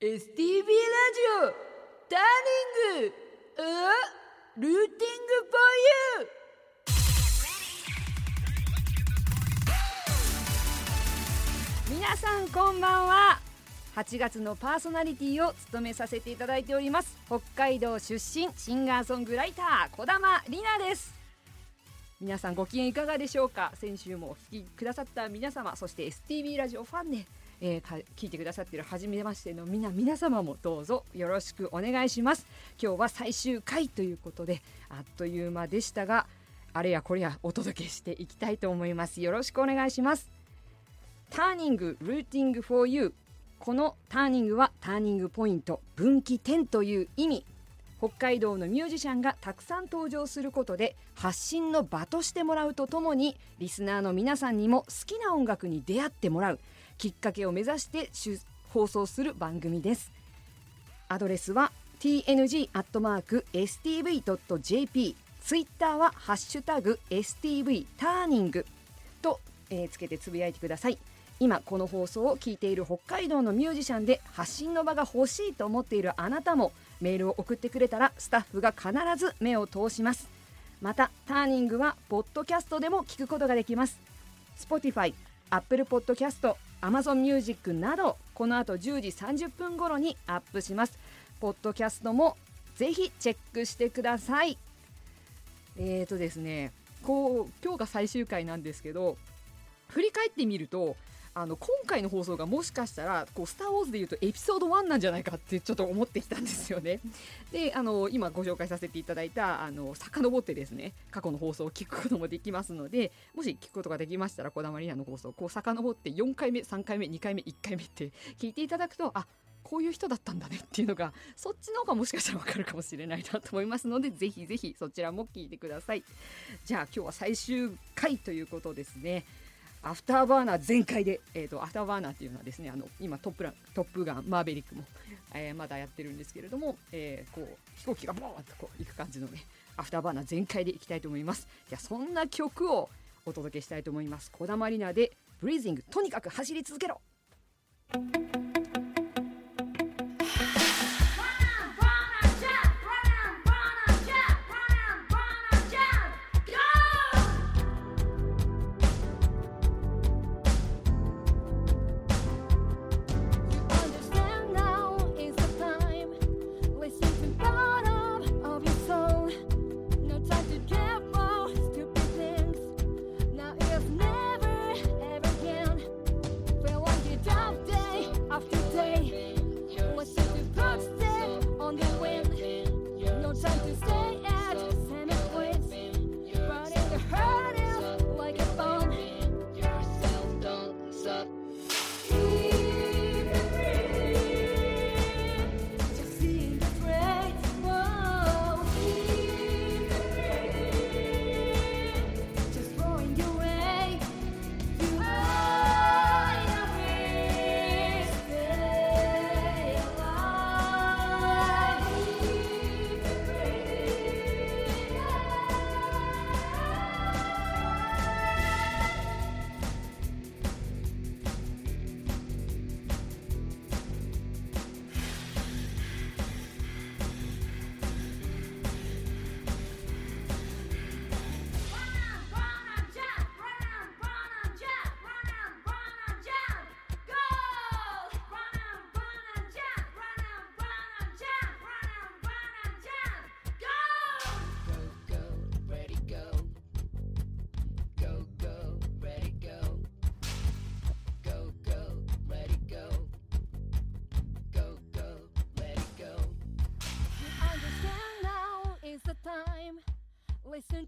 STB ラジオターニングあルーティング for you 皆さんこんばんは。8月のパーソナリティを務めさせていただいております。北海道出身シンガーソングライター小玉里奈です。皆さんご機嫌いかがでしょうか？先週もお聞きくださった皆様そして STB ラジオファンで、えー、か聞いてくださっている初めましての皆皆様もどうぞよろしくお願いします。今日は最終回ということであっという間でしたがあれやこれやお届けしていきたいと思います。よろしくお願いします。ターニングルーティング for you このターニングはターニングポイント分岐点という意味。北海道のミュージシャンがたくさん登場することで発信の場としてもらうとともにリスナーの皆さんにも好きな音楽に出会ってもらう。きっかけを目指して放送する番組です。アドレスは tng.stv.jp ツイッターはハッシュタグ STV ターニングと、えーつけてつぶやいてください。今この放送を聞いている北海道のミュージシャンで発信の場が欲しいと思っているあなたもメールを送ってくれたらスタッフが必ず目を通します。またターニングはポッドキャストでも聞くことができます。Spotify、Apple Podcast、Amazon Music などこの後10時30分頃にアップします。ポッドキャストもぜひチェックしてください。えーとですねこう今日が最終回なんですけど振り返ってみるとあの今回の放送がもしかしたらこうスター・ウォーズでいうとエピソード1なんじゃないかってちょっと思ってきたんですよね。であの今ご紹介させていただいたあの遡ってですね過去の放送を聞くこともできますのでもし聞くことができましたら「こだまりな」の放送をこう遡って4回目3回目2回目1回目って 聞いていただくとあこういう人だったんだね っていうのがそっちの方がもしかしたらわかるかもしれないなと思いますのでぜひぜひそちらも聞いてくださいじゃあ今日は最終回ということですねアフターバーナー全開で、えーと、アフターバーナーっていうのはですねあの今トップラントップガンマーベリックも、えー、まだやってるんですけれども、えー、こう飛行機がボーっとこう行く感じのねアフターバーナー全開でいきたいと思います。じゃあそんな曲をお届けしたいと思います。こだまりなでブリーズングとにかく走り続けろ。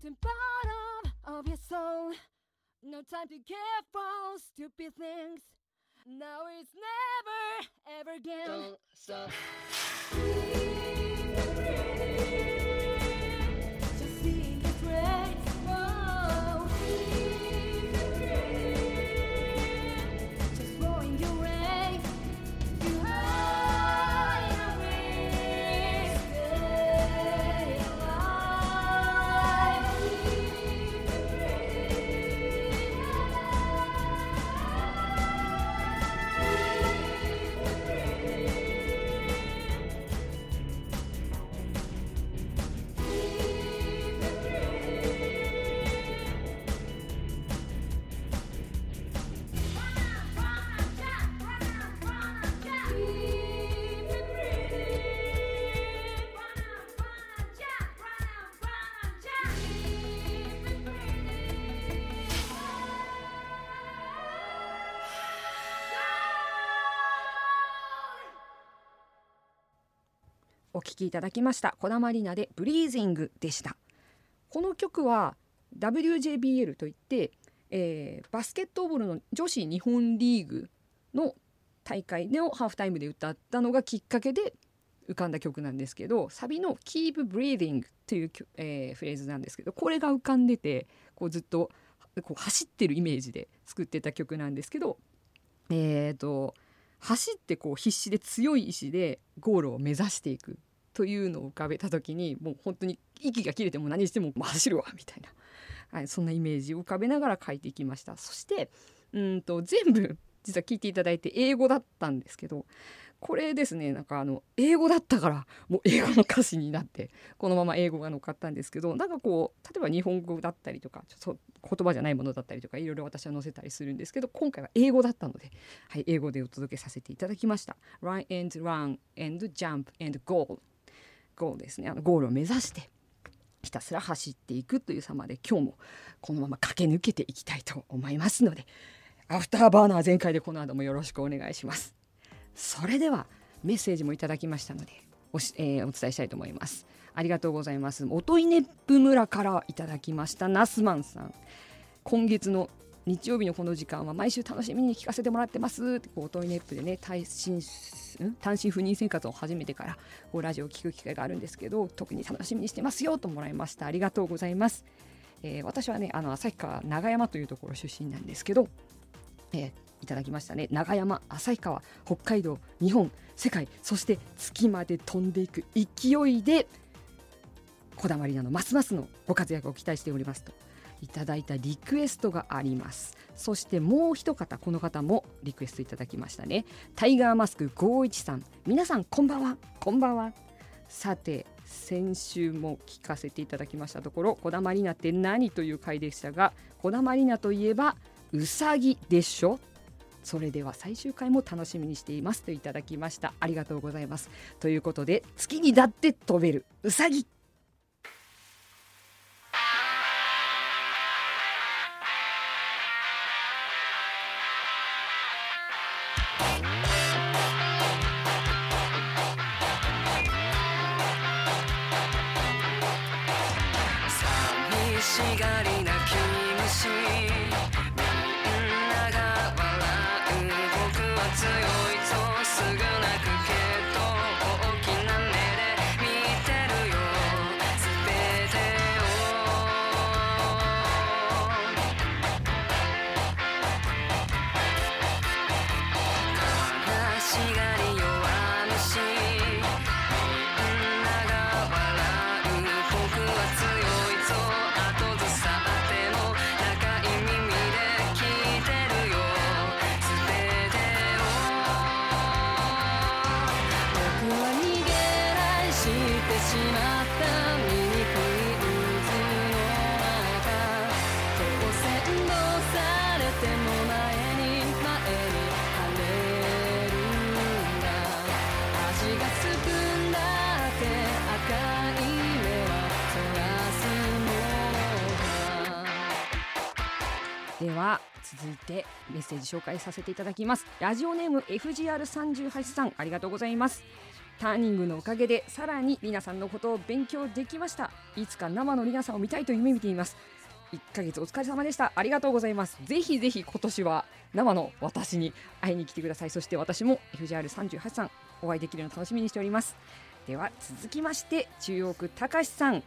Listen bottom of your soul. No time to care for stupid things. Now it's never ever again. Don't suck. お聴きいただきました。小田マリナでブリージングでした。この曲は WJBL といって、えーバスケットボールの女子日本リーグの大会のハーフタイムで歌ったのがきっかけで浮かんだ曲なんですけどサビの「Keep Breathing」という、えーフレーズなんですけどこれが浮かんでてこうずっとこう走ってるイメージで作ってた曲なんですけどえー、と走ってこう必死で強い意志でゴールを目指していくというのを浮かべた時にもう本当に息が切れても何しても走るわみたいな、はい、そんなイメージを浮かべながら書いていきました。そしてうんと全部 実は聞いていただいて英語だったんですけどこれですねなんかあの英語だったからもう英語の歌詞になってこのまま英語が乗っかったんですけどなんかこう例えば日本語だったりとかちょっと言葉じゃないものだったりとかいろいろ私は載せたりするんですけど今回は英語だったので、はい、英語でお届けさせていただきました。Run and run and jump and goal ゴールですねあのゴールを目指してひたすら走っていくという様で今日もこのまま駆け抜けていきたいと思いますのでアフターバーナー全開でこの後もよろしくお願いします。それではメッセージもいただきましたのでおし、えーお伝えしたいと思います。ありがとうございます。音威子府村からいただきました。ナスマンさん。今月の日曜日のこの時間は毎週楽しみに聞かせてもらってます。ってこう音イネップでね単身単身赴任生活を始めてからこうラジオを聞く機会があるんですけど特に楽しみにしてますよともらいました。ありがとうございます、えー私はねあの旭川長山というところ出身なんですけどえーいただきましたね。長山旭川北海道日本世界そして月まで飛んでいく勢いでこだわりなのますますのご活躍を期待しておりますといただいたリクエストがあります。そしてもう一方この方もリクエストいただきましたね。タイガーマスク51さん。皆さんこんばんは。こんばんは。さて先週も聞かせていただきましたところ「こだまりなって何?」という回でしたがこだまりなといえばうさぎでしょ？それでは最終回も楽しみにしていますといただきました。ありがとうございます。ということで月にだって飛べるうさぎ。強いとすぐでは続いてメッセージ紹介させていただきます。ラジオネーム FGR38 さんありがとうございます。ターニングのおかげでさらにりなさんのことを勉強できました。いつか生のりなさんを見たいと夢見ています。1ヶ月お疲れ様でした。ありがとうございます。ぜひぜひ今年は生の私に会いに来てください。そして私も FGR38 さんお会いできるのを楽しみにしております。では続きまして中央区たかしさん。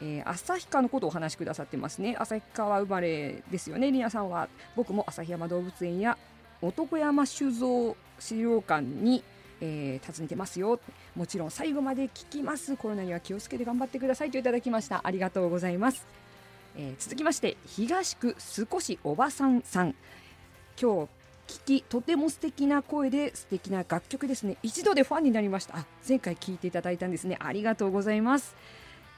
えー、旭川のことをお話しくださってますね。旭川生まれですよね。りなさんは僕も旭山動物園や男山酒造資料館に、えー訪ねてますよ。もちろん最後まで聞きます。コロナには気をつけて頑張ってくださいといただきました。ありがとうございます、えー続きまして東区少しおばさんさん。今日聞きとても素敵な声で素敵な楽曲ですね。一度でファンになりました。前回聞いていただいたんですね。ありがとうございます。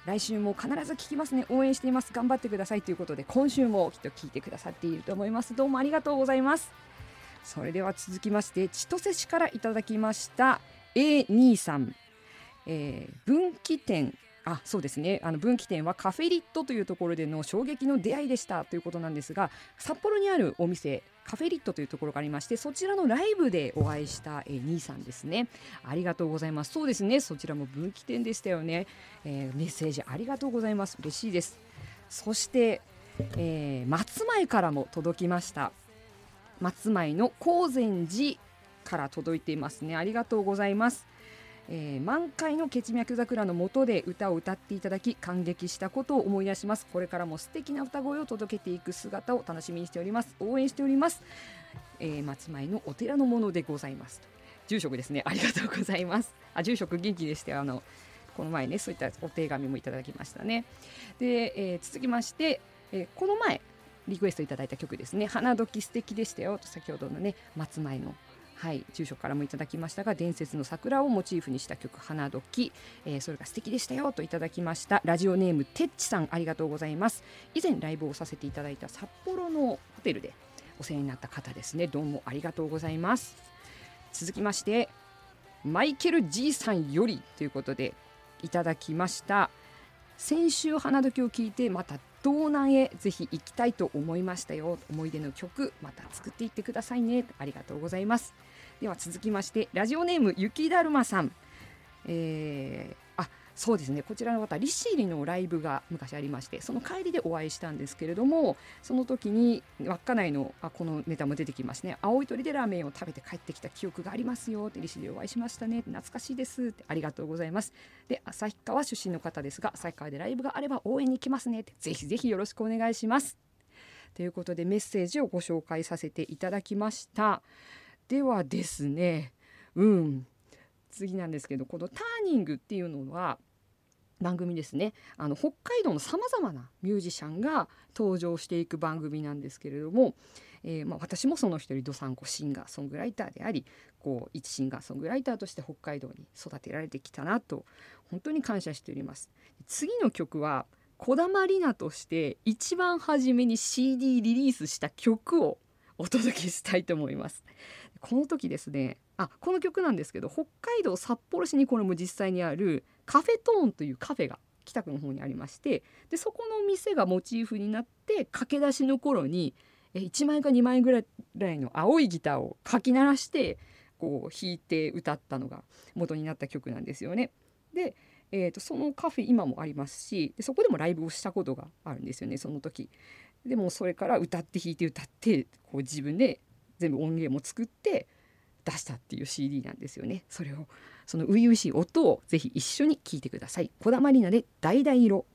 来週も必ず聞きますね。応援しています。頑張ってくださいということで今週もきっと聞いてくださっていると思います。どうもありがとうございます。それでは続きまして千歳市からいただきました A 兄さん、えー分岐点あそうですね。あの分岐点はカフェリットというところでの衝撃の出会いでしたということなんですが札幌にあるお店カフェリットというところがありましてそちらのライブでお会いした、えー兄さんですね。ありがとうございます。そうですね。そちらも分岐点でしたよね、えーメッセージありがとうございます。嬉しいです。そして、えー松前からも届きました。松前の高善寺から届いていますね。ありがとうございます。えー満開の血脈桜の下で歌を歌っていただき感激したことを思い出します。これからも素敵な歌声を届けていく姿を楽しみにしております。応援しております、えー松前のお寺のものでございます。住職ですね。ありがとうございます。あ住職元気でしてあのこの前ねそういったお手紙もいただきましたね。で、えー続きまして、えーこの前リクエストいただいた曲ですね。花時素敵でしたよ。と先ほどのね松前のはい、住所からもいただきましたが伝説の桜をモチーフにした曲「花時」えーそれが素敵でしたよといただきました。ラジオネームてっちさんありがとうございます。以前ライブをさせていただいた札幌のホテルでお世話になった方ですね。どうもありがとうございます。続きましてマイケル G さんよりということでいただきました。先週花時を聞いてまた道南へぜひ行きたいと思いましたよ。思い出の曲また作っていってくださいね。ありがとうございます。では続きましてラジオネーム雪だるまさん。えーあそうですね。こちらの方利尻のライブが昔ありましてその帰りでお会いしたんですけれどもその時に稚内のあこのネタも出てきますね。青い鳥でラーメンを食べて帰ってきた記憶がありますよ。って利尻でお会いしましたね。懐かしいです。ってありがとうございます。で旭川出身の方ですが旭川でライブがあれば応援に行きますね。ってぜひぜひよろしくお願いします。ということでメッセージをご紹介させていただきました。ではですねうん次なんですけどこの「ターニング」っていうのは番組ですねあの北海道のさまざまなミュージシャンが登場していく番組なんですけれども、えーまあ、私もその一人どさんこシンガーソングライターでありこう一シンガーソングライターとして北海道に育てられてきたなと本当に感謝しております。次の曲は小玉里奈として一番初めに CD リリースした曲をお届けしたいと思います。この時ですねあこの曲なんですけど北海道札幌市にこれも実際にあるカフェトーンというカフェが北区の方にありましてでそこの店がモチーフになって駆け出しの頃に1枚か2枚ぐらいの青いギターをかき鳴らしてこう弾いて歌ったのが元になった曲なんですよね。で、えー、とそのカフェ今もありますしでそこでもライブをしたことがあるんですよねその時。でもそれから歌って弾いて歌ってこう自分で全部音源も作って出したっていう CD なんですよね。それをその初々しい音をぜひ一緒に聴いてください。小玉里奈で橙色。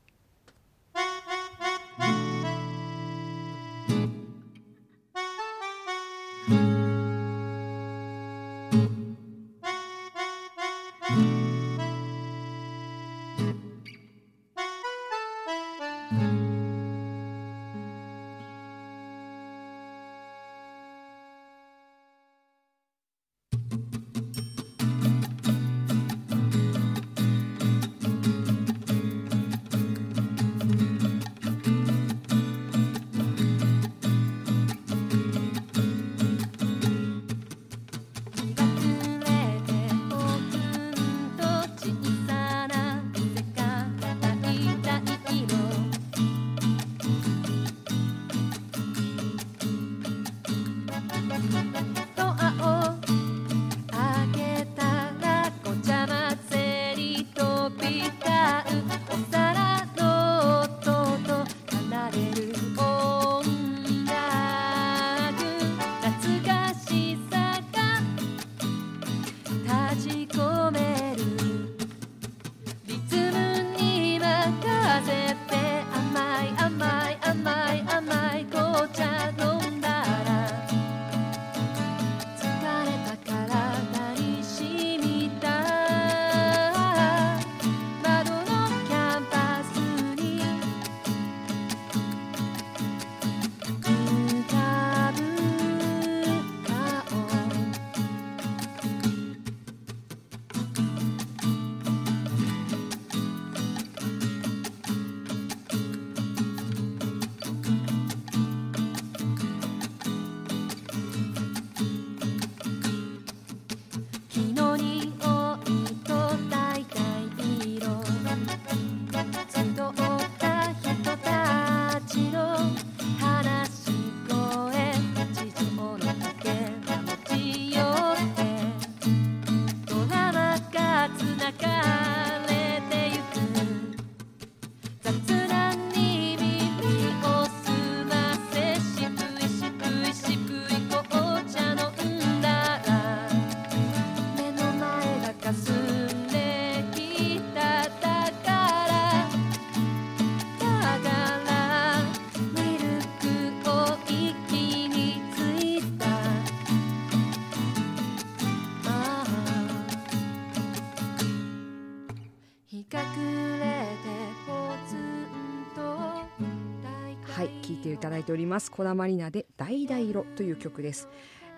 ております。小田まりなで「橙色」という曲です、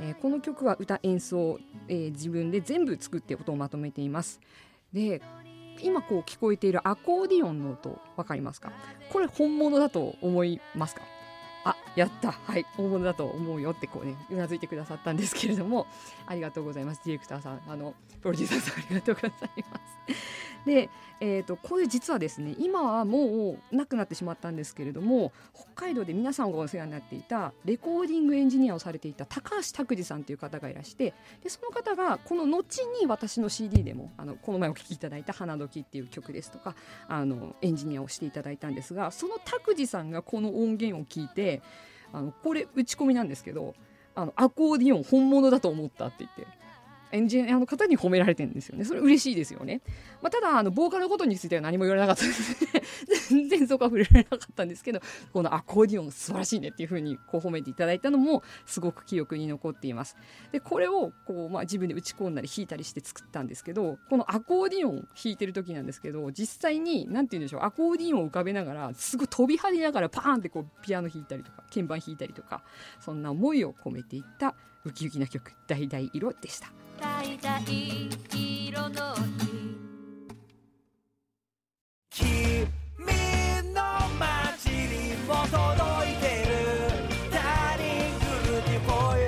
えーこの曲は歌演奏、えー自分で全部作って音をまとめています。で今こう聞こえているアコーディオンの音わかりますか？これ本物だと思いますか？あやった。はい。本物だと思うよってこうねうなずいてくださったんですけれどもありがとうございます。ディレクターさんあのプロデューサーさんありがとうございます。で、えー、とこれ実はですね今はもうなくなってしまったんですけれども北海道で皆さんがお世話になっていたレコーディングエンジニアをされていた高橋拓司さんという方がいらしてでその方がこの後に私の CD でもあのこの前お聴きいただいた「花時」っていう曲ですとかあのエンジニアをしていただいたんですがその拓司さんがこの音源を聞いてあのこれ打ち込みなんですけどあのアコーディオン本物だと思ったって言って。エンジニアの方に褒められてるんですよね。それ嬉しいですよね、まあ、ただあのボーカルのことについては何も言われなかったですね。全然そこは触れられなかったんですけどこのアコーディオン素晴らしいねっていう風にこう褒めていただいたのもすごく記憶に残っています。でこれをこう、まあ、自分で打ち込んだり弾いたりして作ったんですけどこのアコーディオン弾いてる時なんですけど実際に何て言うんでしょうアコーディオンを浮かべながらすごい飛び跳ねながらパーンってこうピアノ弾いたりとか鍵盤弾いたりとかそんな思いを込めていったウキウキな曲「橙色」でした。橙色の日君の街にも届いてる。ターニングルーティフォーユ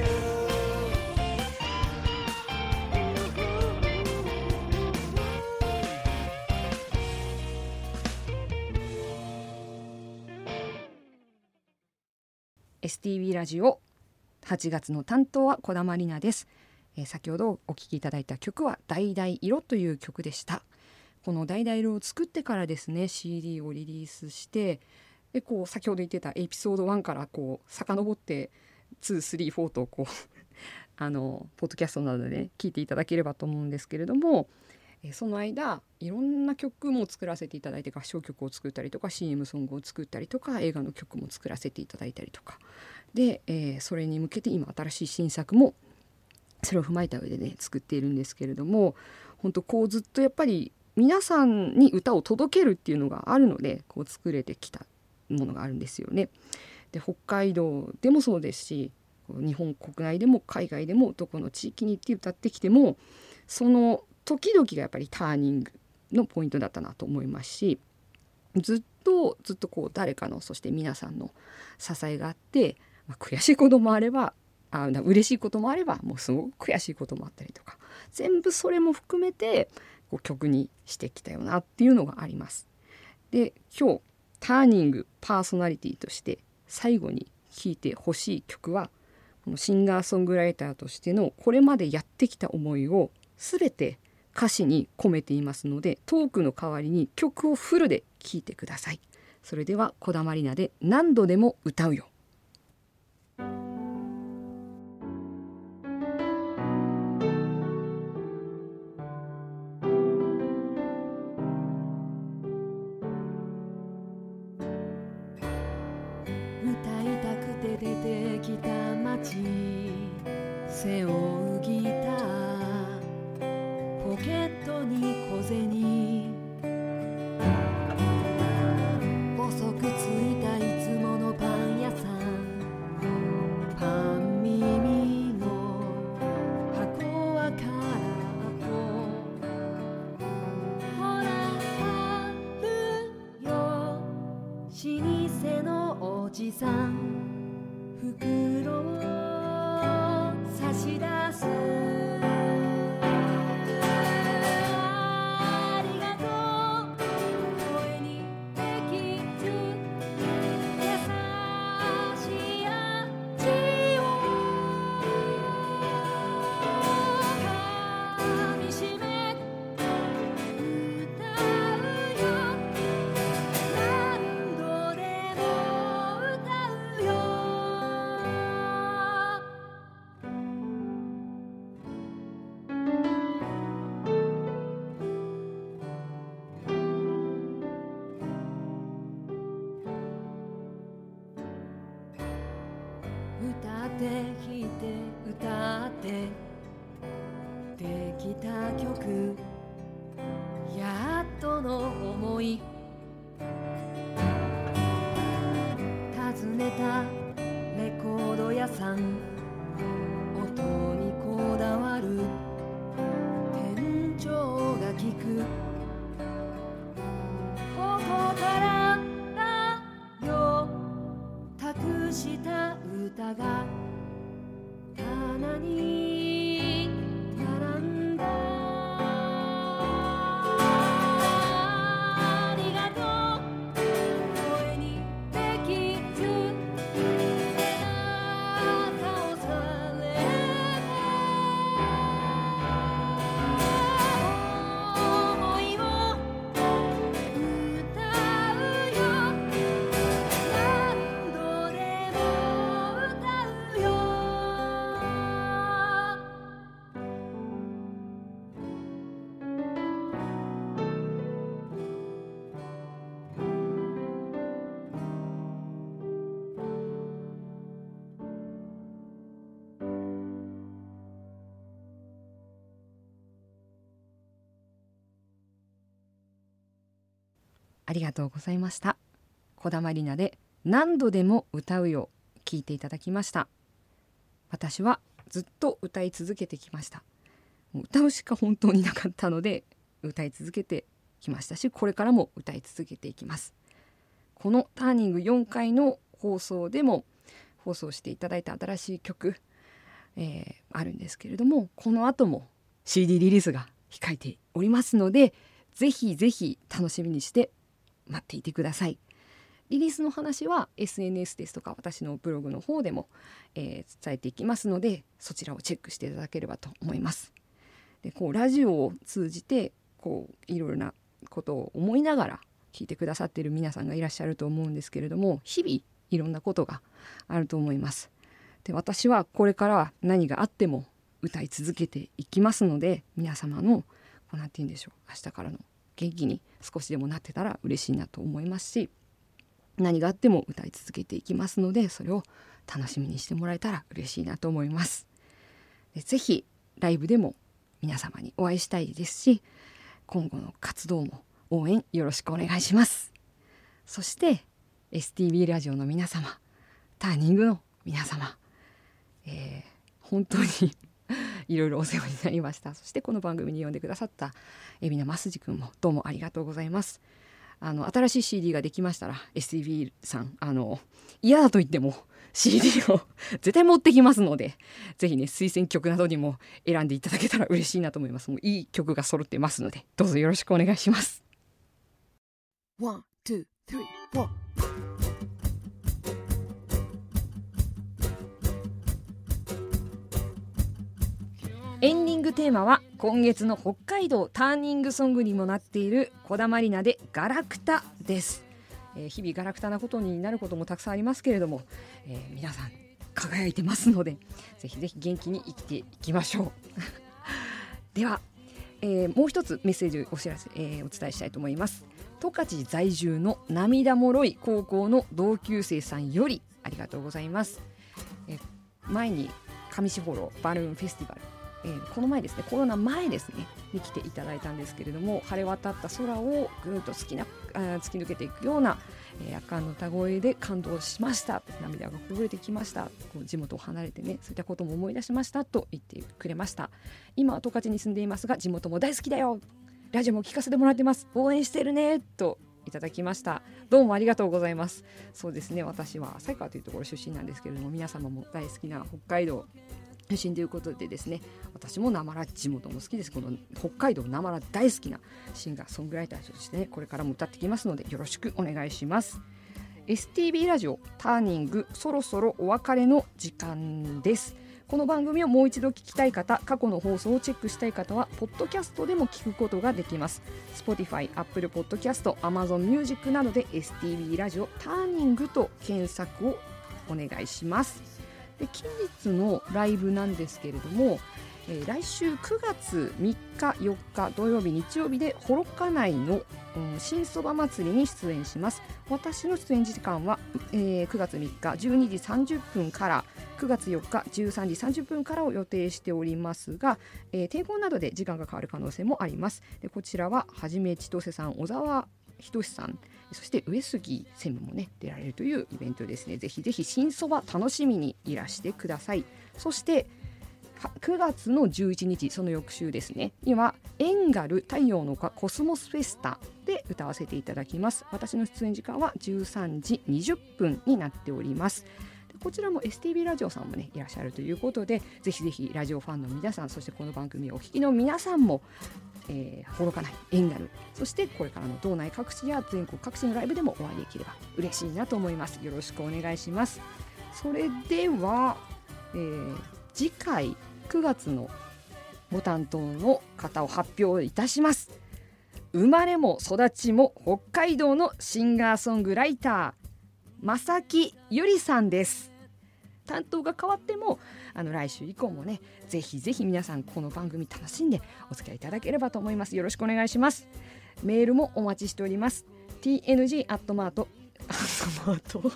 ー STV ラジオ8月の担当は小田まりなです、えー先ほどお聴きいただいた曲は「橙色」という曲でした。この「橙色」を作ってからですね CD をリリースしてでこう先ほど言ってたエピソード1からこう遡って234とこう あのポッドキャストなどで、ね、聞いていただければと思うんですけれどもえーその間いろんな曲も作らせていただいて合唱曲を作ったりとか CM ソングを作ったりとか映画の曲も作らせていただいたりとか。で、えーそれに向けて今新しい新作もそれを踏まえた上でね作っているんですけれども本当こうずっとやっぱり皆さんに歌を届けるっていうのがあるのでこう作れてきたものがあるんですよね。で北海道でもそうですしこう日本国内でも海外でもどこの地域に行って歌ってきてもその時々がやっぱりターニングのポイントだったなと思いますしずっとずっとこう誰かのそして皆さんの支えがあって、まあ、悔しいこともあればあ嬉しいこともあればもうすごく悔しいこともあったりとか全部それも含めてこう曲にしてきたよなっていうのがあります。で今日ターニングパーソナリティとして最後に聴いてほしい曲はこのシンガーソングライターとしてのこれまでやってきた思いを全て歌詞に込めていますのでトークの代わりに曲をフルで聴いてくださいそれでは「こだまりな」で何度でも歌うよって弾いて歌ってできた曲やっとの思い。訪ねたレコード屋さん。ありがとうございました。小田まりなで何度でも歌うよ聞いていただきました。私はずっと歌い続けてきました。う歌うしか本当になかったので歌い続けてきましたしこれからも歌い続けていきます。このターニング4回の放送でも放送していただいた新しい曲、えーあるんですけれどもこの後も CD リリースが控えておりますのでぜひぜひ楽しみにして待っていてください。リリースの話は SNS ですとか私のブログの方でも、えー伝えていきますのでそちらをチェックしていただければと思います。でこうラジオを通じてこういろいろなことを思いながら聞いてくださっている皆さんがいらっしゃると思うんですけれども日々いろんなことがあると思います。で私はこれから何があっても歌い続けていきますので皆様のこうなて言うんでしょう明日からの元気に少しでもなってたら嬉しいなと思いますし何があっても歌い続けていきますのでそれを楽しみにしてもらえたら嬉しいなと思います。でぜひライブでも皆様にお会いしたいですし今後の活動も応援よろしくお願いします。そして STB ラジオの皆様ターニングの皆様、えー本当にいろいろお世話になりました。そしてこの番組に呼んでくださった海老名ますじくんもどうもありがとうございます。あの新しい CD ができましたら STB さんあの嫌だと言っても CD を 絶対持ってきますのでぜひね推薦曲などにも選んでいただけたら嬉しいなと思います。もういい曲が揃ってますのでどうぞよろしくお願いします。ワン、ツエンディングテーマは今月の北海道ターニングソングにもなっている「こだまりな」で「ガラクタ」です、えー日々ガラクタなことになることもたくさんありますけれども、えー皆さん輝いてますのでぜひぜひ元気に生きていきましょう。では、えーもう一つメッセージお知らせ、えお伝えしたいと思います。十勝在住の涙もろい高校の同級生さんよりありがとうございます、え前に上士幌バルーンフェスティバルえーこの前ですねコロナ前ですねに来ていただいたんですけれども晴れ渡った空をぐーっと突きな突き抜けていくような、えー、夜間の歌声で感動しました。涙がこぼれてきました。こう地元を離れてねそういったことも思い出しましたと言ってくれました。今は十勝に住んでいますが地元も大好きだよ。ラジオも聞かせてもらってます。応援してるねといただきました。どうもありがとうございます。そうですね私は旭川というところ出身なんですけれども皆様も大好きな北海道出身ということでですね私もなまら地元も好きです。この北海道なまら大好きなシンガーソングライターとしてねこれからも歌ってきますのでよろしくお願いします。STB ラジオターニングそろそろお別れの時間です。この番組をもう一度聞きたい方過去の放送をチェックしたい方はポッドキャストでも聞くことができます。Spotify、Apple Podcast、Amazon Music などで STB ラジオターニングと検索をお願いします。で近日のライブなんですけれども、えー来週9月3日4日土曜日日曜日で幌加内の、うん新そば祭りに出演します。私の出演時間は、えー9月3日12時30分から9月4日13時30分からを予定しておりますが、えー天候などで時間が変わる可能性もあります。でこちらははじめ千歳さん小沢仁さんそして上杉専務もね出られるというイベントですね。ぜひぜひ新そば楽しみにいらしてください。そして9月の11日その翌週ですね。にはエンガル太陽の丘コスモスフェスタで歌わせていただきます。私の出演時間は13時20分になっております。こちらも STB ラジオさんもねいらっしゃるということでぜひぜひラジオファンの皆さんそしてこの番組をお聞きの皆さんもえー、ほろかないエンガルそしてこれからの道内各地や全国各地のライブでもお会いできれば嬉しいなと思います。よろしくお願いします。それでは、えー次回9月のご担当の方を発表いたします。生まれも育ちも北海道のシンガーソングライター正木ゆりさんです。担当が変わってもあの来週以降もねぜひぜひ皆さんこの番組楽しんでお付き合いいただければと思います。よろしくお願いします。メールもお待ちしております。tng アットマークアットマーク。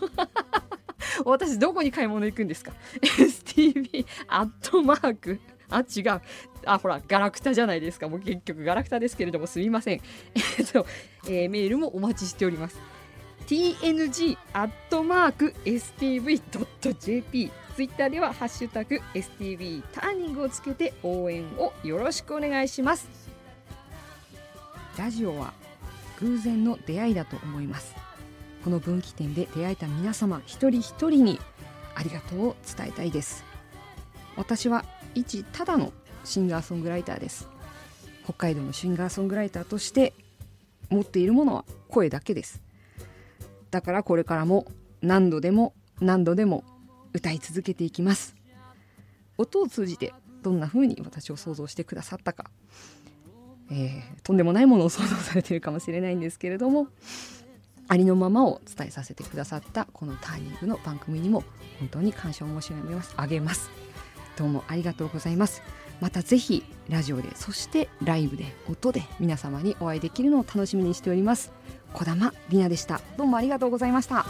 私どこに買い物行くんですか？STV アットマーク。あ違う。あほらガラクタじゃないですか。もう結局ガラクタですけれどもすみません。えっと、えーメールもお待ちしております。tng.stv.jp ツイッターではハッシュタグ stv ターニングをつけて応援をよろしくお願いします。ラジオは偶然の出会いだと思います。この分岐点で出会えた皆様一人一人にありがとうを伝えたいです。私は一ただのシンガーソングライターです。北海道のシンガーソングライターとして持っているものは声だけです。だからこれからも何度でも何度でも歌い続けていきます。音を通じてどんな風に私を想像してくださったか、えーとんでもないものを想像されているかもしれないんですけれどもありのままを伝えさせてくださったこのターニングの番組にも本当に感謝を申し上げます。あげますどうもありがとうございます。またぜひラジオでそしてライブで音で皆様にお会いできるのを楽しみにしております。小玉里奈でした。どうもありがとうございました。